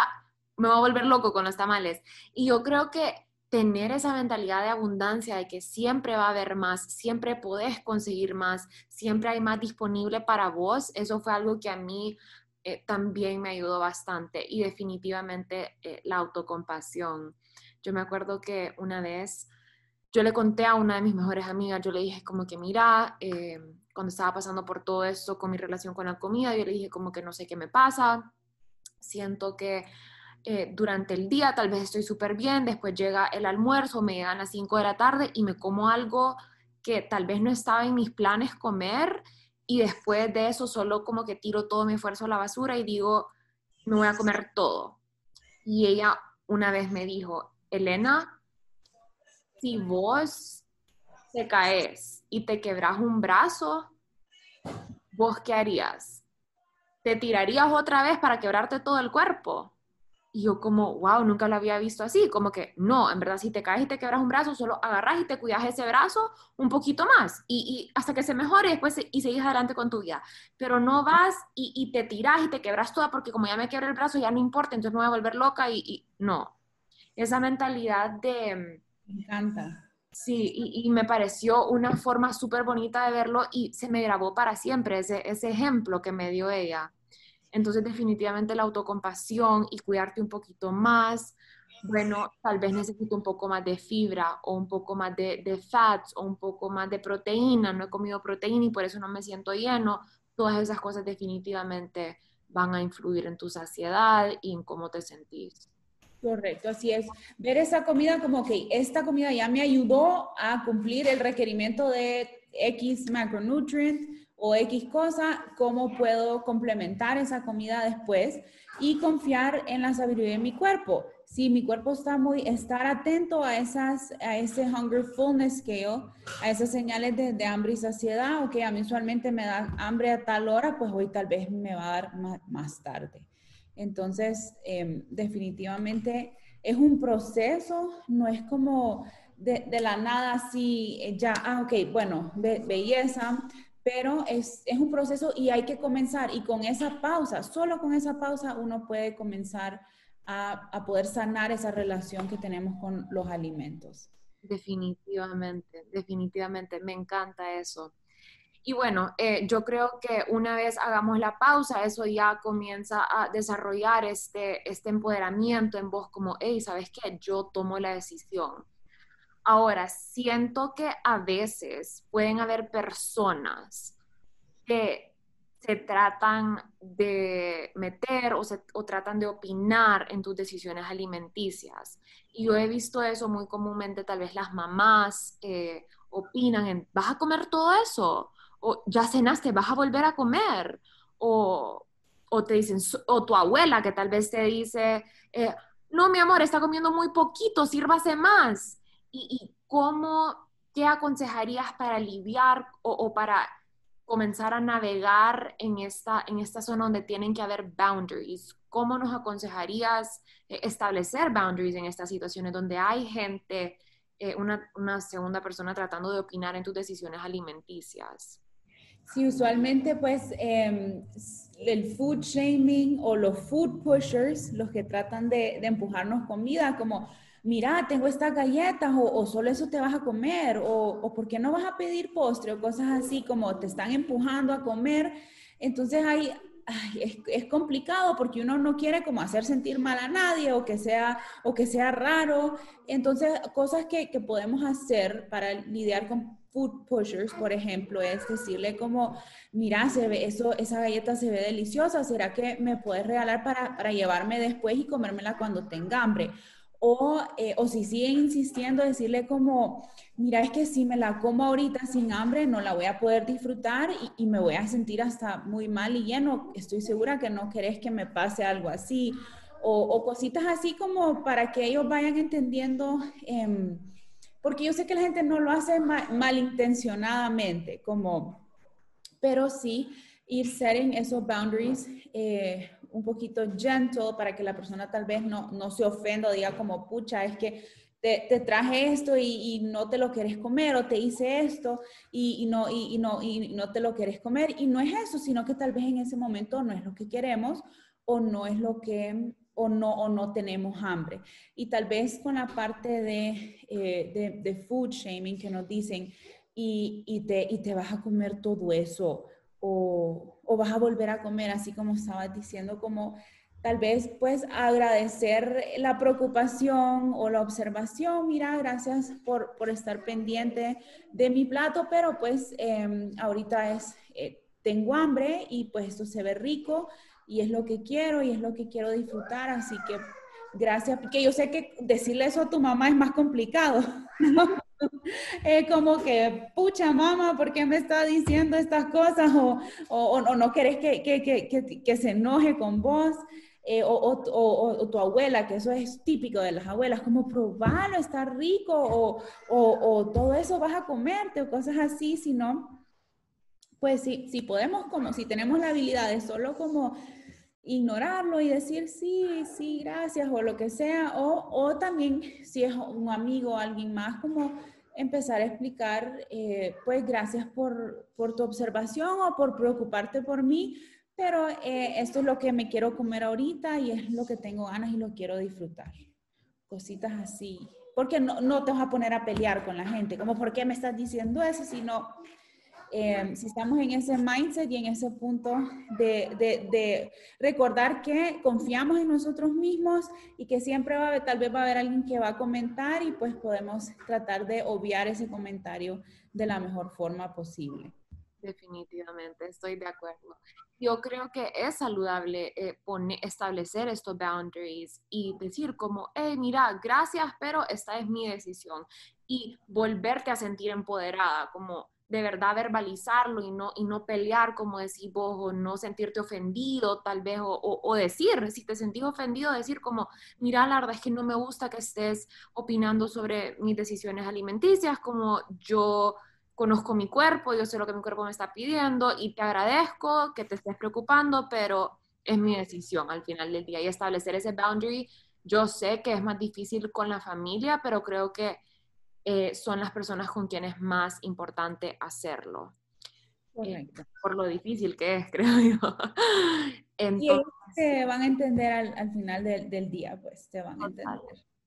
me voy a volver loco con los tamales. Y yo creo que tener esa mentalidad de abundancia, de que siempre va a haber más, siempre podés conseguir más, siempre hay más disponible para vos, eso fue algo que a mí eh, también me ayudó bastante y definitivamente eh, la autocompasión. Yo me acuerdo que una vez yo le conté a una de mis mejores amigas, yo le dije como que mira, eh, cuando estaba pasando por todo esto con mi relación con la comida, yo le dije como que no sé qué me pasa, siento que eh, durante el día, tal vez estoy súper bien, después llega el almuerzo, me llegan las 5 de la tarde y me como algo que tal vez no estaba en mis planes comer y después de eso solo como que tiro todo mi esfuerzo a la basura y digo, me voy a comer todo. Y ella una vez me dijo, Elena, si vos te caes y te quebras un brazo, ¿vos qué harías? ¿Te tirarías otra vez para quebrarte todo el cuerpo? Y yo como, wow, nunca lo había visto así, como que no, en verdad si te caes y te quebras un brazo, solo agarras y te cuidas ese brazo un poquito más y, hasta que se mejore y después y seguís adelante con tu vida. Pero no vas y, te tiras y te quebras toda porque como ya me quebré el brazo ya no importa, entonces me voy a volver loca y, no. Esa mentalidad de... Me encanta. Sí, y, me pareció una forma súper bonita de verlo y se me grabó para siempre ese, ese ejemplo que me dio ella. Entonces definitivamente la autocompasión y cuidarte un poquito más, bueno, tal vez necesito un poco más de fibra o un poco más de, fats o un poco más de proteína, no he comido proteína y por eso no me siento lleno, todas esas cosas definitivamente van a influir en tu saciedad y en cómo te sentís. Correcto, así es. Ver esa comida como que esta comida ya me ayudó a cumplir el requerimiento de X macronutrient o X cosa, cómo puedo complementar esa comida después y confiar en la sabiduría de mi cuerpo. Si mi cuerpo está muy, estar atento a esas, a ese hunger fullness scale, a esas señales de, hambre y saciedad, o que a mí usualmente me da hambre a tal hora, pues hoy tal vez me va a dar más, tarde. Entonces, em, definitivamente es un proceso, no es como de, la nada así, eh, ya, ah, ok, bueno, belleza, pero es, un proceso y hay que comenzar. Y con esa pausa, solo con esa pausa uno puede comenzar a, poder sanar esa relación que tenemos con los alimentos. Definitivamente, definitivamente, me encanta eso. Y bueno, eh, yo creo que una vez hagamos la pausa, eso ya comienza a desarrollar este, este empoderamiento en vos como, hey, ¿sabes qué? Yo tomo la decisión Ahora, siento que a veces pueden haber personas que se tratan de meter o, se, tratan de opinar en tus decisiones alimenticias. Y yo he visto eso muy comúnmente, tal vez las mamás eh, opinan en, ¿vas a comer todo eso? O ya cenaste, ¿vas a volver a comer? O, te dicen, o tu abuela que tal vez te dice, eh, no, mi amor, está comiendo muy poquito, sírvase más y, cómo, qué aconsejarías para aliviar o, para comenzar a navegar en esta, en esta zona donde tienen que haber boundaries? ¿Cómo nos aconsejarías eh, establecer boundaries en estas situaciones donde hay gente, eh, una, una, segunda persona tratando de opinar en tus decisiones alimenticias? Sí, usualmente pues em, el food shaming o los food pushers, los que tratan de, de empujarnos comida, como mira, tengo estas galletas o, solo eso te vas a comer o, o ¿por qué no vas a pedir postre o cosas así como te están empujando a comer? Entonces hay, es, complicado porque uno no quiere como hacer sentir mal a nadie o que sea, o que sea raro. Entonces, cosas que, que podemos hacer para lidiar con food pushers, por ejemplo, es decirle como, mira, se ve eso, esa galleta se ve deliciosa, ¿será que me puedes regalar para, para llevarme después y comérmela cuando tenga hambre? O, eh, o si sigue insistiendo, decirle como, mira, es que si me la como ahorita sin hambre, no la voy a poder disfrutar y, y, me voy a sentir hasta muy mal y lleno. Estoy segura que no querés que me pase algo así. O, o cositas así como para que ellos vayan entendiendo, eh, porque yo sé que la gente no lo hace malintencionadamente, como, pero sí ir setting esos boundaries. Eh, un poquito gentle para que la persona tal vez no, no se ofenda diga como, pucha, es que te, te traje esto y, y, no te lo quieres comer o te hice esto y, y no, y, no, y no te lo quieres comer. Y no es eso, sino que tal vez en ese momento no es lo que queremos o no es lo que o no, o no tenemos hambre. Y tal vez con la parte de, eh, de, de, food shaming que nos dicen y, y, te, y te vas a comer todo eso o, o vas a volver a comer, así como estabas diciendo, como tal vez pues agradecer la preocupación o la observación, mira, gracias por, por estar pendiente de mi plato, pero pues em, ahorita es, eh, tengo hambre y pues esto se ve rico y es lo que quiero y es lo que quiero disfrutar, así que gracias, porque yo sé que decirle eso a tu mamá es más complicado, ¿no? Es como que, pucha mamá, ¿por qué me está diciendo estas cosas? O, o, no querés que, que, que, que, se enoje con vos. Eh, o, o, tu abuela, que eso es típico de las abuelas, como probarlo, está rico, o, todo eso vas a comerte, o cosas así, si no, pues si, si podemos, como si tenemos la habilidad de solo como ignorarlo y decir sí, sí, gracias o lo que sea, o, o también si es un amigo o alguien más, como empezar a explicar, eh, pues gracias por, por, tu observación o por preocuparte por mí, pero eh, esto es lo que me quiero comer ahorita y es lo que tengo ganas y lo quiero disfrutar. Cositas así. Porque no, no te vas a poner a pelear con la gente, como, ¿por qué me estás diciendo eso? Sino, eh, si estamos en ese mindset y en ese punto de, de, recordar que confiamos en nosotros mismos y que siempre va a haber, tal vez va a haber alguien que va a comentar y pues podemos tratar de obviar ese comentario de la mejor forma posible. Definitivamente, estoy de acuerdo. Yo creo que es saludable eh, establecer estos boundaries y decir como, hey, mira, gracias, pero esta es mi decisión. Y volverte a sentir empoderada, como de verdad verbalizarlo y no, y no pelear, como decís vos, o no sentirte ofendido, tal vez, o, o, decir, si te sentís ofendido, decir como, mira, la verdad es que no me gusta que estés opinando sobre mis decisiones alimenticias, como yo conozco mi cuerpo, yo sé lo que mi cuerpo me está pidiendo y te agradezco que te estés preocupando, pero es mi decisión al final del día y establecer ese boundary. Yo sé que es más difícil con la familia, pero creo que eh, son las personas con quienes es más importante hacerlo. Eh, por lo difícil que es, creo yo. Entonces, y te van a entender al, al final del día, pues te van a entender.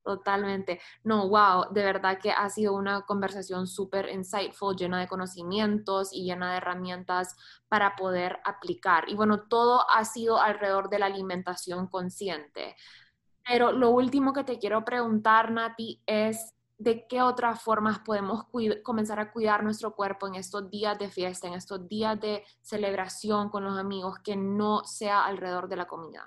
Totalmente. No, wow, de verdad que ha sido una conversación súper insightful, llena de conocimientos y llena de herramientas para poder aplicar. Y bueno, todo ha sido alrededor de la alimentación consciente. Pero lo último que te quiero preguntar, Nati, es de qué otras formas podemos comenzar a cuidar nuestro cuerpo en estos días de fiesta, en estos días de celebración con los amigos, que no sea alrededor de la comida.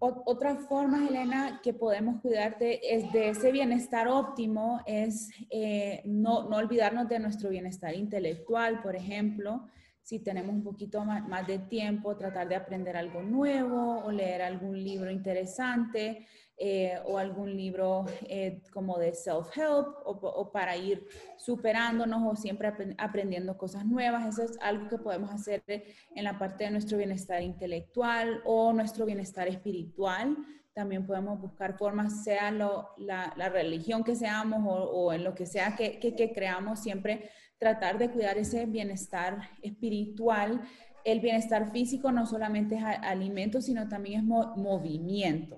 Otra forma, Elena, que podemos cuidarte es de ese bienestar óptimo, es eh, no, no, olvidarnos de nuestro bienestar intelectual, por ejemplo. Si tenemos un poquito más de tiempo, tratar de aprender algo nuevo o leer algún libro interesante. Eh, o algún libro eh, como de self-help o, para ir superándonos o siempre aprendiendo cosas nuevas. Eso es algo que podemos hacer en la parte de nuestro bienestar intelectual o nuestro bienestar espiritual. También podemos buscar formas, sea lo, la, religión que seamos o, en lo que sea que, que, creamos, siempre tratar de cuidar ese bienestar espiritual. El bienestar físico no solamente es alimento, sino también es movimiento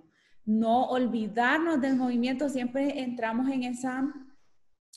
no olvidarnos del movimiento, siempre entramos en esa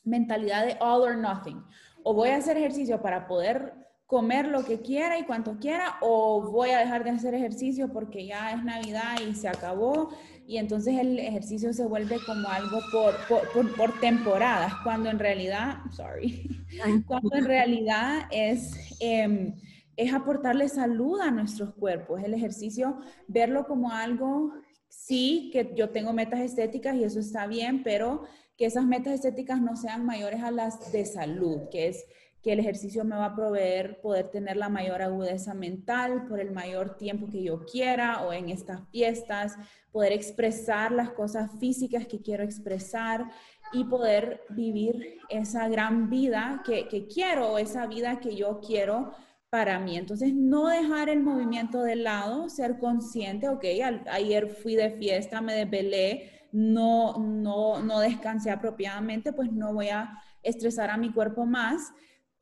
mentalidad de all or nothing. O voy a hacer ejercicio para poder comer lo que quiera y cuanto quiera, o voy a dejar de hacer ejercicio porque ya es Navidad y se acabó, y entonces el ejercicio se vuelve como algo por, por, por, temporadas, cuando en realidad, sorry, cuando en realidad es... Em, es aportarle salud a nuestros cuerpos. El ejercicio, verlo como algo, sí, que yo tengo metas estéticas y eso está bien, pero que esas metas estéticas no sean mayores a las de salud, que es que el ejercicio me va a proveer poder tener la mayor agudeza mental por el mayor tiempo que yo quiera o en estas fiestas, poder expresar las cosas físicas que quiero expresar y poder vivir esa gran vida que, que quiero, esa vida que yo quiero para mí. Entonces, no dejar el movimiento de lado, ser consciente, ok, ayer fui de fiesta, me desvelé, no, no, no descansé apropiadamente, pues no voy a estresar a mi cuerpo más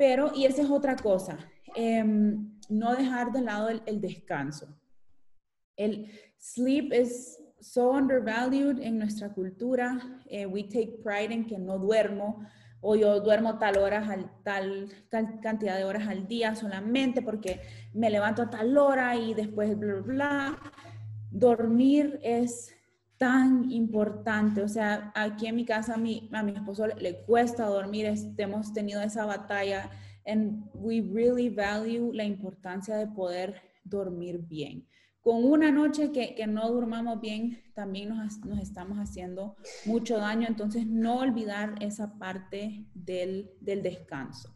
pero, y esa es otra cosa, em, no dejar de lado el, descanso. El sleep es so undervalued en nuestra cultura. Eh, we take pride en que no duermo o yo duermo tal horas tal, tal cantidad de horas al día solamente porque me levanto a tal hora y después bla, bla. Dormir es tan importante. O sea, aquí en mi casa a mi, a mi esposo le, cuesta dormir, hemos tenido esa batalla and we really value la importancia de poder dormir bien. Con una noche que, no durmamos bien, también nos, estamos haciendo mucho daño, entonces no olvidar esa parte del, del descanso.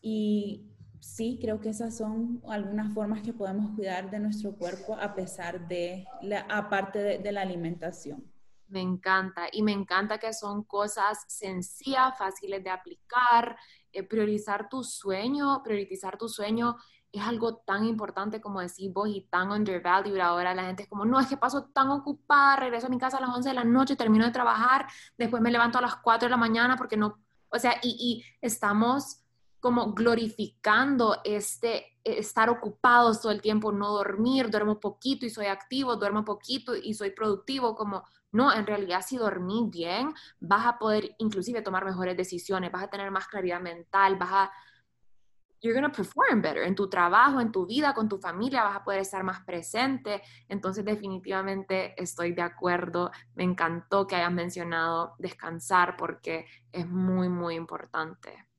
Y sí, creo que esas son algunas formas que podemos cuidar de nuestro cuerpo a pesar de, la, aparte de, la alimentación. Me encanta y me encanta que son cosas sencillas, fáciles de aplicar, eh, priorizar tu sueño, priorizar tu sueño es algo tan importante como decís vos y tan undervalued ahora. La gente es como, no, es que paso tan ocupada, regreso a mi casa a las 11 de la noche, termino de trabajar, después me levanto a las 4 de la mañana porque no, o sea, y, y estamos como glorificando este estar ocupados todo el tiempo, no dormir, duermo poquito y soy activo, duermo poquito y soy productivo, como no, en realidad si dormís bien, vas a poder inclusive tomar mejores decisiones, vas a tener más claridad mental, vas a you're going to perform better en tu trabajo, en tu vida, con tu familia, vas a poder estar más presente. Entonces, definitivamente estoy de acuerdo. Me encantó que hayas mencionado descansar porque es muy, muy importante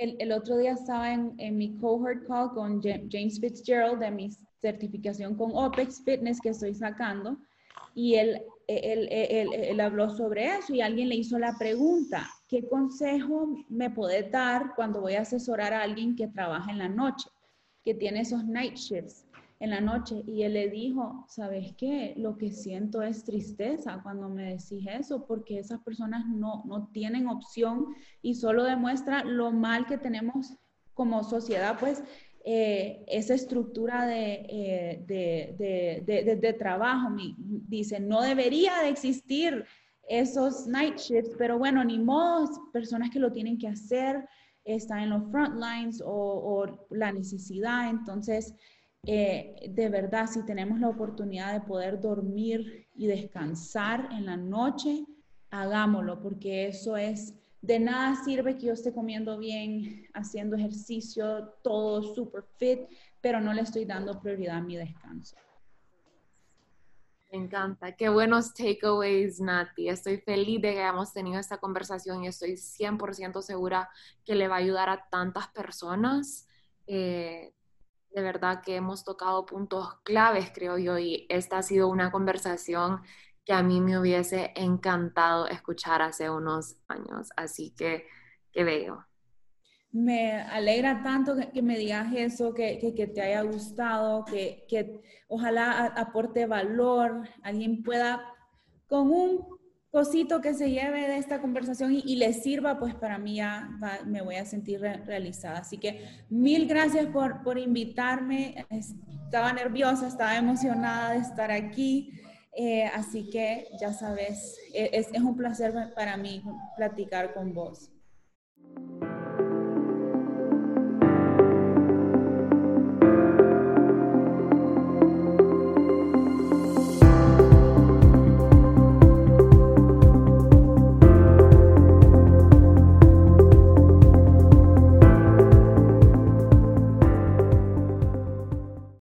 el, otro día estaba en, mi cohort call con James Fitzgerald de mi certificación con OPEX Fitness que estoy sacando y él, él, él, habló sobre eso y alguien le hizo la pregunta, ¿qué consejo me puede dar cuando voy a asesorar a alguien que trabaja en la noche, que tiene esos night shifts? en la noche y él le dijo, ¿sabes qué? Lo que siento es tristeza cuando me decís eso, porque esas personas no, no tienen opción y solo demuestra lo mal que tenemos como sociedad, pues eh, esa estructura de, eh, de, de, trabajo. dice, no debería de existir esos night shifts, pero bueno, ni modo, personas que lo tienen que hacer, están en los front lines o, o la necesidad, entonces eh, de verdad, si tenemos la oportunidad de poder dormir y descansar en la noche, hagámoslo, porque eso es, de nada sirve que yo esté comiendo bien, haciendo ejercicio, todo super fit, pero no le estoy dando prioridad a mi descanso. Me encanta. Qué buenos takeaways, Nati. Estoy feliz de que hayamos tenido esta conversación y estoy 100% segura que le va a ayudar a tantas personas. Eh, de verdad que hemos tocado puntos claves, creo yo, y esta ha sido una conversación que a mí me hubiese encantado escuchar hace unos años. Así que, qué bello. Me alegra tanto que, me digas eso, que, que, te haya gustado, que, que ojalá aporte valor, alguien pueda con un cosito que se lleve de esta conversación y, le sirva, pues para mí ya me voy a sentir realizada. Así que mil gracias por, por invitarme. Estaba nerviosa, estaba emocionada de estar aquí. Eh, así que ya sabes, e, es un placer para mí platicar con vos.